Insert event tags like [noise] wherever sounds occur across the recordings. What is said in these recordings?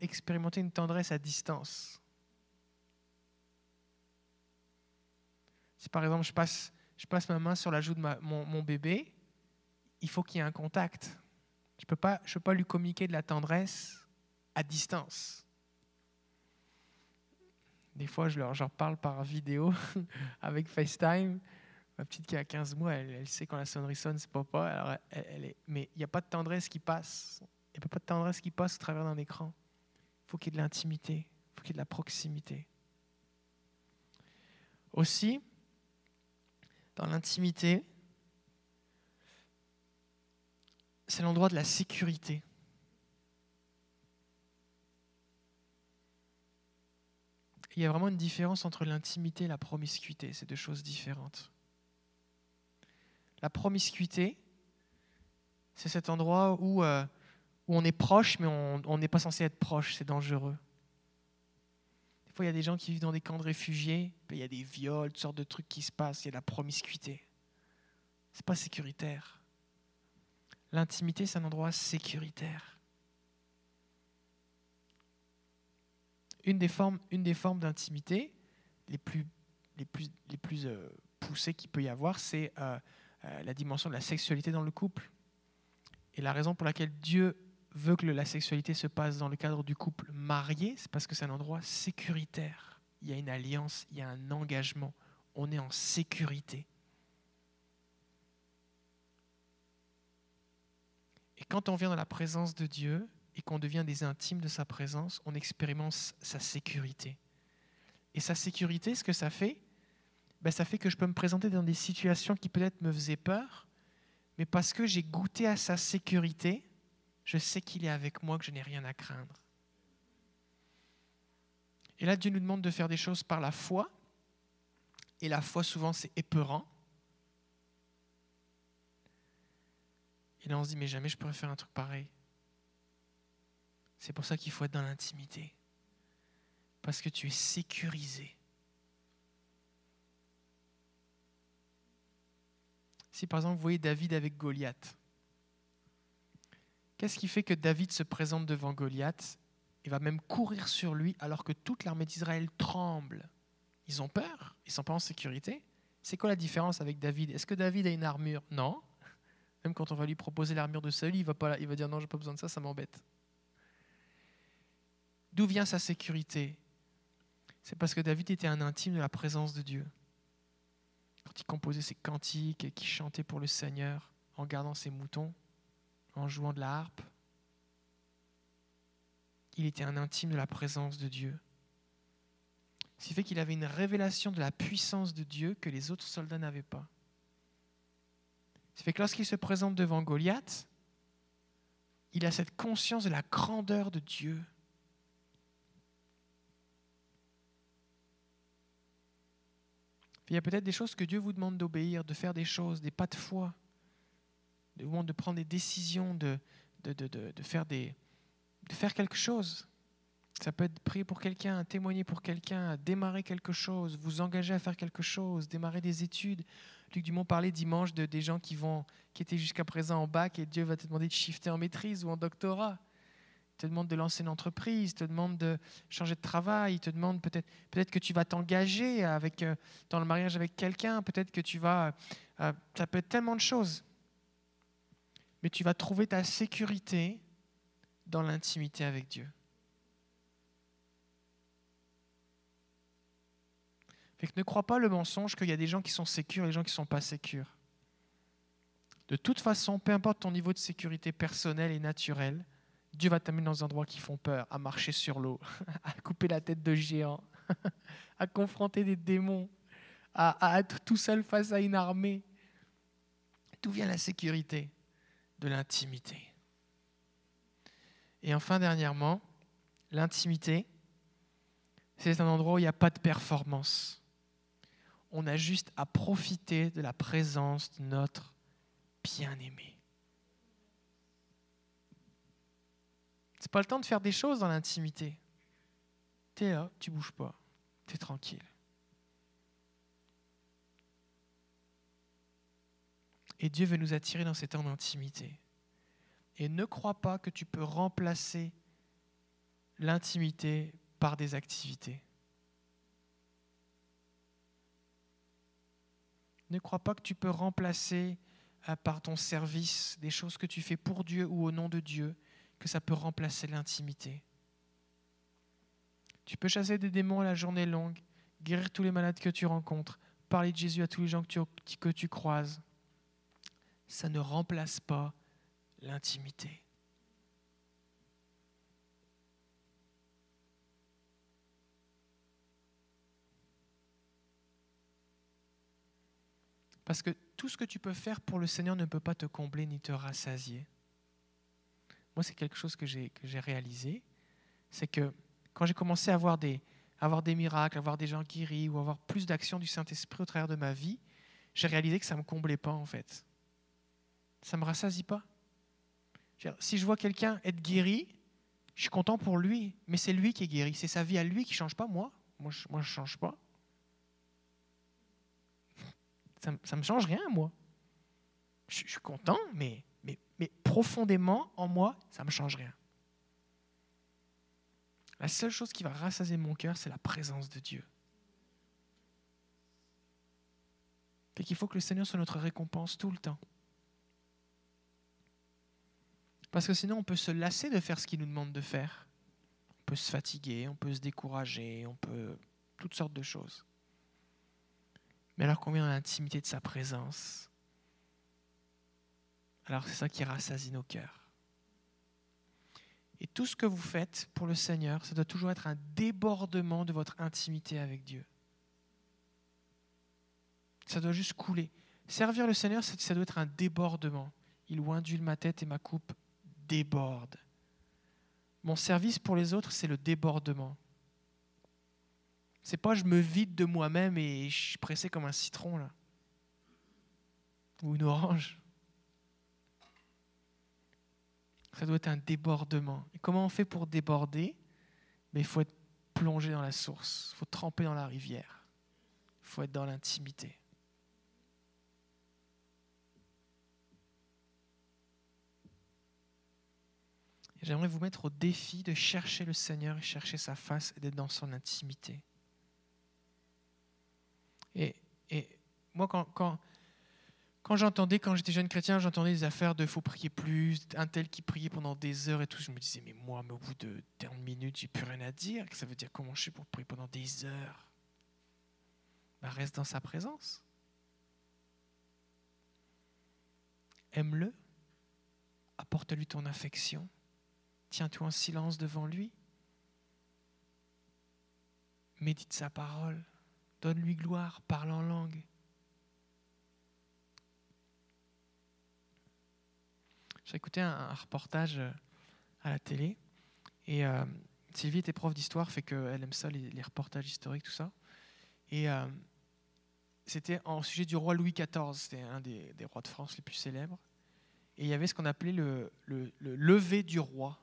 expérimenter une tendresse à distance. Si par exemple je passe, je passe ma main sur la joue de mon, bébé, il faut qu'il y ait un contact. Je ne peux, pas, je peux pas lui communiquer de la tendresse à distance. Des fois, je leur, leur parle par vidéo [laughs] avec FaceTime. Ma petite qui a 15 mois, elle, sait quand la sonnerie sonne, c'est papa. Alors elle, est, mais il n'y a pas de tendresse qui passe. Il n'y a pas de tendresse qui passe au travers d'un écran. Il faut qu'il y ait de l'intimité. Il faut qu'il y ait de la proximité. Aussi, dans l'intimité, c'est l'endroit de la sécurité. Il y a vraiment une différence entre l'intimité et la promiscuité. C'est deux choses différentes. La promiscuité, c'est cet endroit où, euh, où, on est proche, mais on n'est pas censé être proche, c'est dangereux. Des fois, il y a des gens qui vivent dans des camps de réfugiés, il y a des viols, toutes sortes de trucs qui se passent, il y a de la promiscuité. Ce n'est pas sécuritaire. L'intimité, c'est un endroit sécuritaire. Une des formes, une d'intimité les plus, les plus, les plus euh, poussées qu'il peut y avoir, c'est euh, euh, la dimension de la sexualité dans le couple. Et la raison pour laquelle Dieu veut que la sexualité se passe dans le cadre du couple marié, c'est parce que c'est un endroit sécuritaire. Il y a une alliance, il y a un engagement. On est en sécurité. Et quand on vient dans la présence de Dieu et qu'on devient des intimes de sa présence, on expérimente sa sécurité. Et sa sécurité, ce que ça fait, ben, ça fait que je peux me présenter dans des situations qui peut-être me faisaient peur, mais parce que j'ai goûté à sa sécurité, je sais qu'il est avec moi, que je n'ai rien à craindre. Et là, Dieu nous demande de faire des choses par la foi, et la foi, souvent, c'est épeurant. Et là, on se dit, mais jamais je pourrais faire un truc pareil. C'est pour ça qu'il faut être dans l'intimité. Parce que tu es sécurisé. Si par exemple vous voyez David avec Goliath, qu'est-ce qui fait que David se présente devant Goliath et va même courir sur lui alors que toute l'armée d'Israël tremble? Ils ont peur, ils ne sont pas en sécurité. C'est quoi la différence avec David? Est-ce que David a une armure? Non. [laughs] Même quand on va lui proposer l'armure de Saül, il va, pas, il va dire non, je n'ai pas besoin de ça, ça m'embête. D'où vient sa sécurité? C'est parce que David était un intime de la présence de Dieu quand il composait ses cantiques et qu'il chantait pour le Seigneur en gardant ses moutons, en jouant de la harpe. Il était un intime de la présence de Dieu. Ce qui fait qu'il avait une révélation de la puissance de Dieu que les autres soldats n'avaient pas. Ce qui fait que lorsqu'il se présente devant Goliath, il a cette conscience de la grandeur de Dieu. Il y a peut-être des choses que Dieu vous demande d'obéir, de faire des choses, des pas de foi, de, de prendre des décisions, de, de, de, faire des, de faire quelque chose. Ça peut être prier pour quelqu'un, témoigner pour quelqu'un, démarrer quelque chose, vous engager à faire quelque chose, démarrer des études. Luc Dumont parlait dimanche de, des gens qui, vont, qui étaient jusqu'à présent en bac et Dieu va te demander de shifter en maîtrise ou en doctorat te demande de lancer une entreprise, te demande de changer de travail, te demande peut-être peut que tu vas t'engager euh, dans le mariage avec quelqu'un, peut-être que tu vas euh, ça peut être tellement de choses. Mais tu vas trouver ta sécurité dans l'intimité avec Dieu. Ne crois pas le mensonge qu'il y a des gens qui sont sécures et des gens qui ne sont pas sécures. De toute façon, peu importe ton niveau de sécurité personnelle et naturelle, Dieu va t'amener dans des endroits qui font peur, à marcher sur l'eau, [laughs] à couper la tête de géants, [laughs] à confronter des démons, à, être tout seul face à une armée. D'où vient la sécurité? De l'intimité. Et enfin, dernièrement, l'intimité, c'est un endroit où il n'y a pas de performance. On a juste à profiter de la présence de notre bien-aimé. C'est pas le temps de faire des choses dans l'intimité. Tu es là, tu bouges pas, tu es tranquille. Et Dieu veut nous attirer dans cet temps d'intimité. Et ne crois pas que tu peux remplacer l'intimité par des activités. Ne crois pas que tu peux remplacer euh, par ton service des choses que tu fais pour Dieu ou au nom de Dieu, que ça peut remplacer l'intimité. Tu peux chasser des démons à la journée longue, guérir tous les malades que tu rencontres, parler de Jésus à tous les gens que que tu croises. Ça ne remplace pas l'intimité. Parce que tout ce que tu peux faire pour le Seigneur ne peut pas te combler ni te rassasier. Moi, c'est quelque chose que j'ai réalisé. C'est que quand j'ai commencé à avoir des, avoir des miracles, à avoir des gens guéris ou avoir plus d'action du Saint-Esprit au travers de ma vie, j'ai réalisé que ça ne me comblait pas en fait. Ça ne me rassasie pas. Si je vois quelqu'un être guéri, je suis content pour lui, mais c'est lui qui est guéri. C'est sa vie à lui qui ne change pas, moi. Moi, je ne change pas. Ça ne me change rien, moi. Je, suis content, mais, mais, mais profondément, en moi, ça ne me change rien. La seule chose qui va rassasier mon cœur, c'est la présence de Dieu. Et qu'il faut que le Seigneur soit notre récompense tout le temps. Parce que sinon, on peut se lasser de faire ce qu'il nous demande de faire. On peut se fatiguer, on peut se décourager, on peut... toutes sortes de choses. Mais alors qu'on vient dans l'intimité de sa présence, alors c'est ça qui rassasie nos cœurs. Et tout ce que vous faites pour le Seigneur, ça doit toujours être un débordement de votre intimité avec Dieu. Ça doit juste couler. Servir le Seigneur, ça doit être un débordement. Il oindule ma tête et ma coupe déborde. Mon service pour les autres, c'est le débordement. C'est pas je me vide de moi-même et je suis pressé comme un citron là. Ou une orange. Ça doit être un débordement. Et comment on fait pour déborder? Mais il faut être plongé dans la source, il faut tremper dans la rivière, il faut être dans l'intimité. J'aimerais vous mettre au défi de chercher le Seigneur et chercher sa face et d'être dans son intimité. Et, moi, quand, j'entendais, quand j'étais jeune chrétien, j'entendais des affaires de faut prier plus, un tel qui priait pendant des heures et tout, je me disais, mais moi, au bout de 30 minutes, j'ai plus rien à dire. Ça veut dire comment je suis pour prier pendant des heures? Ben, Reste dans sa présence. Aime-le. Apporte-lui ton affection. Tiens-toi en silence devant lui. Médite sa parole. Donne-lui gloire, parle en langue. J'ai écouté un, reportage euh, à la télé et euh, Sylvie était prof d'histoire, fait qu'elle aime ça, les, reportages historiques, tout ça. Et euh, c'était en sujet du roi Louis XIV, c'était un des, rois de France les plus célèbres. Et il y avait ce qu'on appelait le, le, lever du roi.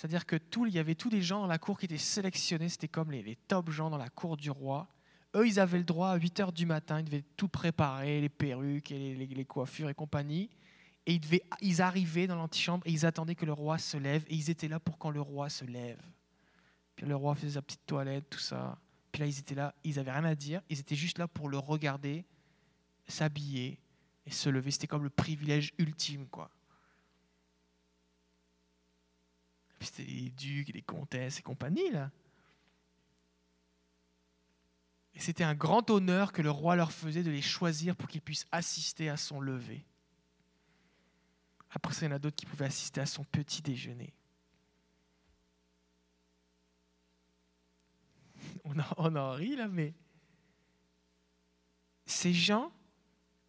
C'est-à-dire que tout, il y avait tous les gens dans la cour qui étaient sélectionnés, c'était comme les, les top gens dans la cour du roi. Eux, ils avaient le droit à 8 heures du matin, ils devaient tout préparer, les perruques et les, coiffures et compagnie. Et ils, devaient, ils arrivaient dans l'antichambre et ils attendaient que le roi se lève. Et ils étaient là pour quand le roi se lève. Puis le roi faisait sa petite toilette, tout ça. Puis là, ils étaient là, ils n'avaient rien à dire. Ils étaient juste là pour le regarder, s'habiller et se lever. C'était comme le privilège ultime, quoi. Puis c'était les ducs, les comtesses et compagnie, là. Et c'était un grand honneur que le roi leur faisait de les choisir pour qu'ils puissent assister à son lever. Après ça, il y en a d'autres qui pouvaient assister à son petit déjeuner. [laughs] On en, on rit là, mais ces gens,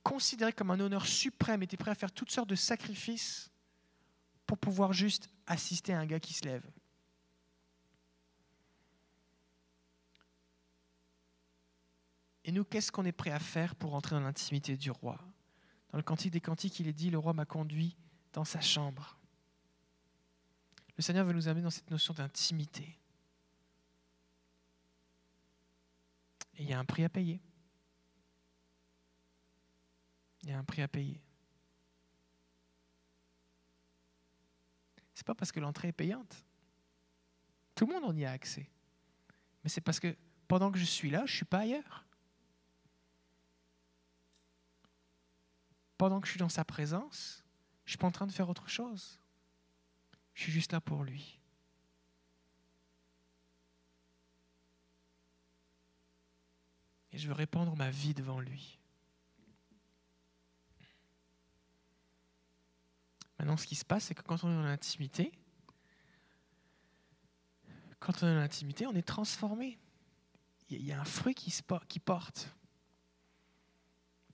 considérés comme un honneur suprême, étaient prêts à faire toutes sortes de sacrifices pour pouvoir juste assister à un gars qui se lève. Et nous, qu'est-ce qu'on est prêt à faire pour entrer dans l'intimité du roi? Dans le Cantique des Cantiques, il est dit, le roi m'a conduit dans sa chambre. Le Seigneur veut nous amener dans cette notion d'intimité. Et il y a un prix à payer. Il y a un prix à payer. C'est pas parce que l'entrée est payante. Tout le monde en y a accès. Mais c'est parce que pendant que je suis là, je ne suis pas ailleurs. Pendant que je suis dans sa présence, je ne suis pas en train de faire autre chose. Je suis juste là pour lui. Et je veux répandre ma vie devant lui. Maintenant, ce qui se passe, c'est que quand on est dans l'intimité, quand on est dans l'intimité, on est transformé. Il y a un fruit qui, se, qui porte.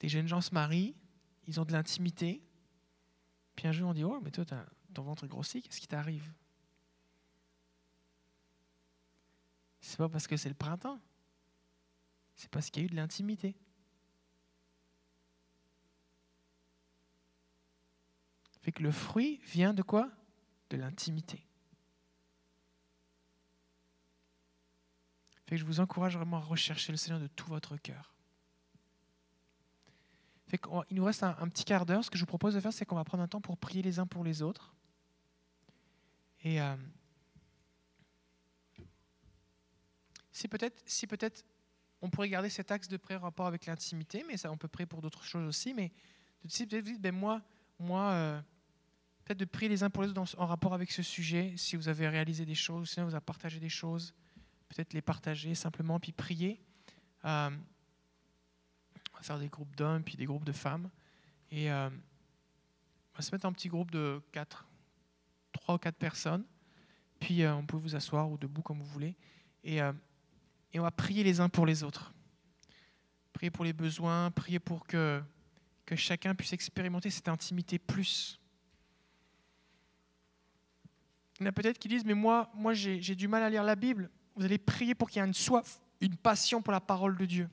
Des jeunes gens se marient, ils ont de l'intimité. Puis un jour, on dit Oh, mais toi, ton ventre grossit, qu'est-ce qui t'arrive? C'est pas parce que c'est le printemps, c'est parce qu'il y a eu de l'intimité. Fait que le fruit vient de quoi? De l'intimité. Fait que je vous encourage vraiment à rechercher le Seigneur de tout votre cœur. Fait il nous reste un, petit quart d'heure. Ce que je vous propose de faire, c'est qu'on va prendre un temps pour prier les uns pour les autres. Et euh, si peut-être, si peut-être, on pourrait garder cet axe de prière en rapport avec l'intimité, mais ça, on peut prier pour d'autres choses aussi. Mais si peut-être vous dites, ben moi, moi, euh, peut-être de prier les uns pour les autres en rapport avec ce sujet. Si vous avez réalisé des choses, si vous avez partagé des choses, peut-être les partager simplement, puis prier. Euh, on va faire des groupes d'hommes, puis des groupes de femmes. Et euh, on va se mettre en petit groupe de 4, 3 ou 4 personnes. Puis euh, on peut vous asseoir ou debout comme vous voulez. Et, et on va prier les uns pour les autres. Prier pour les besoins, prier pour que, que chacun puisse expérimenter cette intimité plus. Il y en a peut-être qui disent, mais moi, j'ai du mal à lire la Bible. Vous allez prier pour qu'il y ait une soif, une passion pour la parole de Dieu.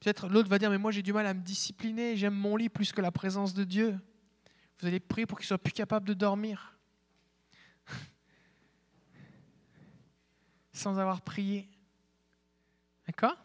Peut-être l'autre va dire, mais moi j'ai du mal à me discipliner, j'aime mon lit plus que la présence de Dieu. Vous allez prier pour qu'il soit plus capable de dormir. [laughs] Sans avoir prié. D'accord?